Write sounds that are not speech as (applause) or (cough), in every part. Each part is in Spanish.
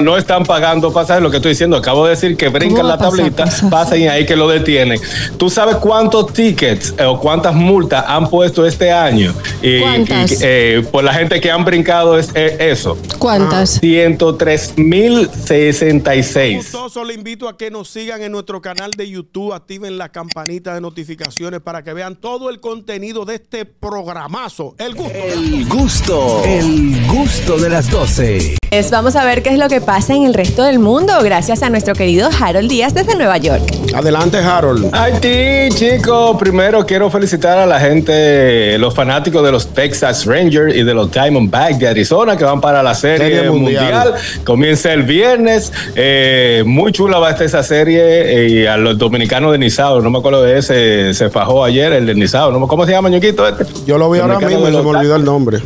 no están pagando pasajes, lo que estoy diciendo, acabo de decir que brincan la pasar tablita, pasaje? pasan y ahí que lo detienen. ¿Tú sabes cuántos tickets eh, o cuántas multas han puesto este año? Y, ¿Cuántas? y, eh, por la gente que han brincado es, eh, eso. ¿Cuántas? 103 mil 66. Gustoso, le invito a que nos sigan en nuestro canal de YouTube, activen la campanita de notificaciones para que vean todo el contenido de este programazo. El gusto. El gusto, el gusto de las 12. Es- vamos a ver qué es lo que pasa en el resto del mundo gracias a nuestro querido Harold Díaz desde Nueva York. Adelante, Harold. Haití, chicos, primero quiero felicitar a la gente, los fanáticos de los Texas Rangers y de los Diamondbacks de Arizona que van para la serie, Serie mundial. mundial. Comienza el viernes. Eh, muy chula va a estar esa serie. eh, y a los dominicanos de Nizao, no me acuerdo de ese, se fajó ayer, el de Nizao. ¿Cómo se llama, ñoquito? Este? Yo lo vi ahora mismo y se me olvidó el nombre.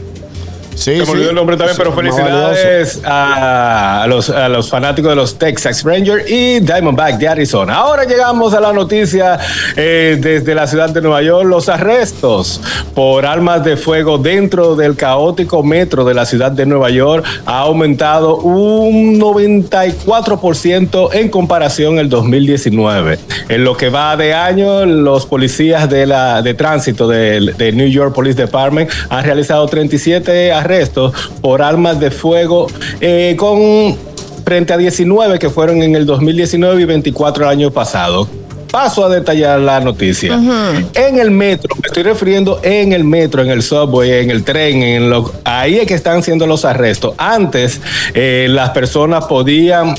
Sí, Se me sí. olvidó el nombre también, pero felicidades a, a los, a los fanáticos de los Texas Rangers y Diamondback de Arizona. Ahora llegamos a la noticia eh, desde la ciudad de Nueva York. Los arrestos por armas de fuego dentro del caótico metro de la ciudad de Nueva York ha aumentado un 94% en comparación al 2019. En lo que va de año, los policías de, la, de tránsito del de New York Police Department han realizado 37 arrestos por armas de fuego eh, con frente a 19 que fueron en el 2019 y 24 el año pasado. Paso a detallar la noticia. En el metro, me estoy refiriendo en el metro, en el subway, en el tren, en lo, ahí es que están siendo los arrestos. Antes eh, las personas podían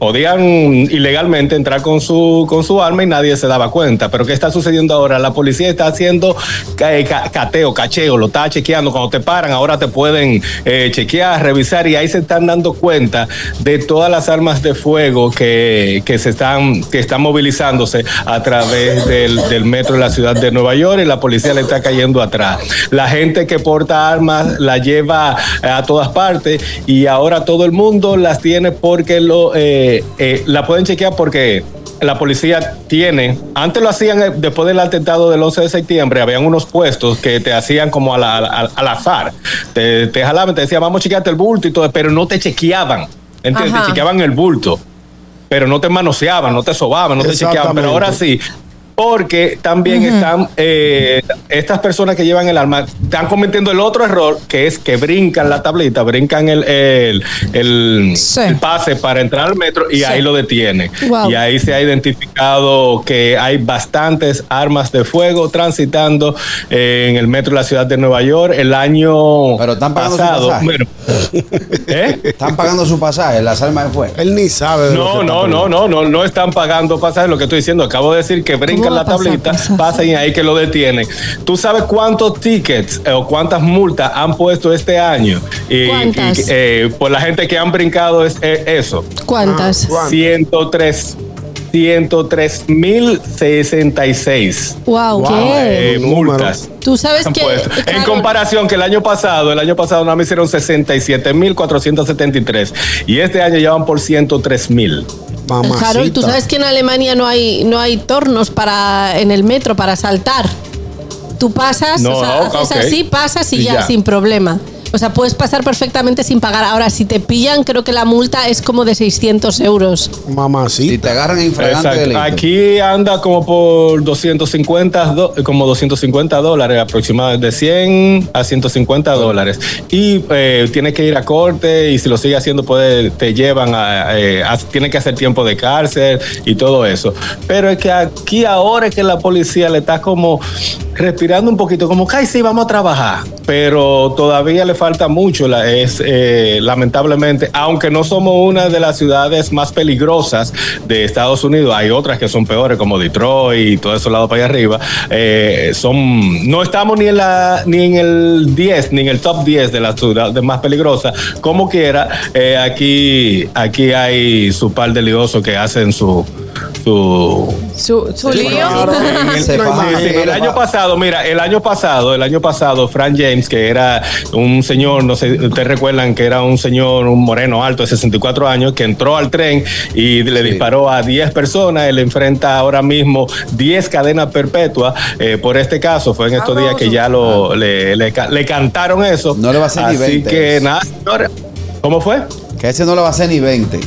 podían ilegalmente entrar con su, con su arma y nadie se daba cuenta. Pero ¿qué está sucediendo ahora? La policía está haciendo ca- cateo, cacheo, lo está chequeando. Cuando te paran, ahora te pueden eh, chequear, revisar y ahí se están dando cuenta de todas las armas de fuego que, que se están, que están movilizándose a través del, del metro de la ciudad de Nueva York y la policía le está cayendo atrás. La gente que porta armas la lleva a todas partes y ahora todo el mundo las tiene porque lo eh, eh, la pueden chequear porque la policía tiene, antes lo hacían eh, después del atentado del 11 de septiembre, habían unos puestos que te hacían como al, al azar, te, te jalaban, te decían vamos a chequearte el bulto y todo, pero no te chequeaban, ¿entiendes? Te chequeaban el bulto, pero no te manoseaban, no te sobaban, no te chequeaban, pero ahora sí. Porque también están eh, estas personas que llevan el arma, están cometiendo el otro error, que es que brincan la tablita, brincan el, el, el- Sí. el pase para entrar al metro y Sí. ahí lo detiene. Wow. Y ahí se ha identificado que hay bastantes armas de fuego transitando eh, en el metro de la ciudad de Nueva York. El año Pero están pagando su pasado. pasaje. bueno, (laughs) ¿eh? Están pagando su pasaje, las armas de fuego. Él ni sabe. de lo No, que no, no, no, no, no están pagando pasajes, lo que estoy diciendo. Acabo de decir que brincan va la pasar tablita, pasan y ahí que lo detienen. ¿Tú sabes cuántos tickets eh, o cuántas multas han puesto este año? Y, ¿Cuántas? y, eh, por la gente que han brincado es eh, eso. ¿Cuántas? ¿Cuántas? 103 103 mil 66 Wow, Wow. ¿qué? eh, multas. Tú sabes que. En comparación que el año pasado, el año pasado nada más hicieron 67 mil 473 y este año ya van por 103 mil. Mamacita. Carol, tú sabes que en Alemania no hay, no hay tornos para en el metro para saltar. Tú pasas, No, o sea, haces así, pasas y, Y ya, ya. sin problema. O sea, puedes pasar perfectamente sin pagar. Ahora, si te pillan, creo que la multa es como de 600 euros. Si Mamacita. te agarran en fragante Exacto. delito. Aquí anda como por 250, do- como 250 dólares aproximadamente, de 100 a 150 dólares. Y eh, tiene que ir a corte y si lo sigue haciendo puede, te llevan a, eh, a- tiene que hacer tiempo de cárcel y todo eso. Pero es que aquí ahora es que la policía le está como respirando un poquito, como que "Ay, sí, vamos a trabajar. Pero todavía le falta mucho, la- es eh, lamentablemente, aunque no somos una de las ciudades más peligrosas de Estados Unidos, hay otras que son peores, como Detroit y todo eso lado para allá arriba. eh, son, no estamos ni en la, ni en el 10, ni en el top 10 de las ciudades más peligrosas. Como quiera, eh, aquí, aquí hay su par de liosos que hacen su su Su, su lío. (laughs) Sí, el año pasado, mira, el año pasado, el año pasado, Frank James, que era un señor, no sé, ustedes recuerdan que era un señor, un moreno alto de 64 años, que entró al tren y le Sí. disparó a 10 personas. Él enfrenta ahora mismo 10 cadenas perpetuas eh, por este caso. Fue en estos días que ya lo, le, le ca- le cantaron eso. No le va a hacer ni Así 20 que eso. nada, señores. ¿Cómo fue? Que ese no le va a hacer ni 20.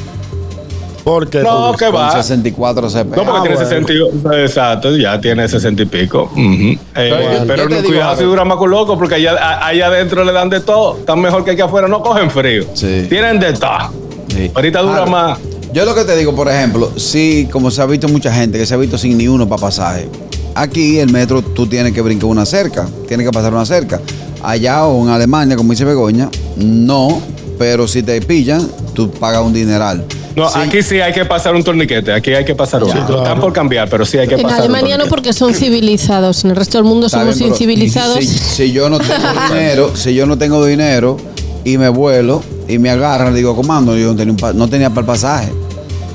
Porque No, que va. 64 CP. No, porque Ah, tiene bueno. 60 y- Exacto, ya tiene 60 y pico. Eh, pero no, cuidado si dura más con loco, porque allá, adentro le dan de todo. Están mejor que aquí afuera, no cogen frío. Sí. Tienen de todo. Sí. Ahorita dura más. Yo lo que te digo, por ejemplo, sí, como se ha visto mucha gente que se ha visto sin ni uno para pasaje. Aquí el metro tú tienes que brincar una cerca, tienes que pasar una cerca. Allá o en Alemania, como dice Begoña, no, pero si te pillan, tú pagas un dineral. No, Sí. aquí sí hay que pasar un torniquete, aquí hay que pasar uno. claro. Están por cambiar, pero sí hay que En pasar Alemania un no porque son civilizados. En el resto del mundo Está somos bien, incivilizados. Si, si yo no tengo (laughs) dinero, si yo no tengo dinero y me vuelo y me agarran, le digo, comando, yo no tenía, no tenía para el pasaje.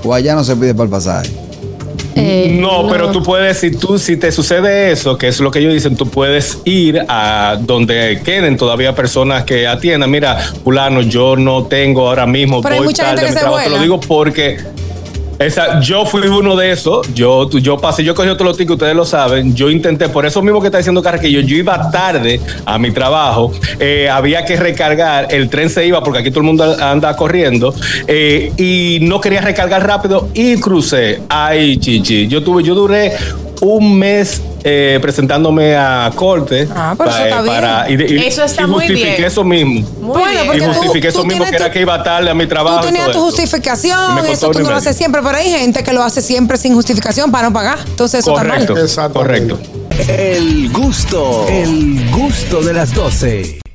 O allá no se pide para el pasaje. Eh, No, pero tú puedes, si tú, si te sucede eso, que es lo que ellos dicen, tú puedes ir a donde queden todavía personas que atiendan. Mira, fulano, yo no tengo ahora mismo, Pero hay voy mucha tarde gente a mi que se trabajo. Te lo digo porque esa, yo fui uno de esos. Yo, yo pasé, yo cogí otro tickets, ustedes lo saben. Yo intenté, por eso mismo que está diciendo Carraquillo, yo iba tarde a mi trabajo. eh, había que recargar, el tren se iba porque aquí todo el mundo anda corriendo eh, y no quería recargar rápido y crucé. Ay, chichi. Yo tuve, yo duré un mes eh, presentándome a corte Ah, pero eso está para y, y- Eso está y muy justifiqué bien. eso mismo. Muy bien. Y porque tú- justifiqué eso tú mismo que era tu- que iba tarde a mi trabajo. Tú tenías tu eso. justificación, costó eso tú no lo haces siempre, pero hay gente que lo hace siempre sin justificación para no pagar. Entonces eso Correcto, está mal. Correcto. El gusto, el gusto de las 12.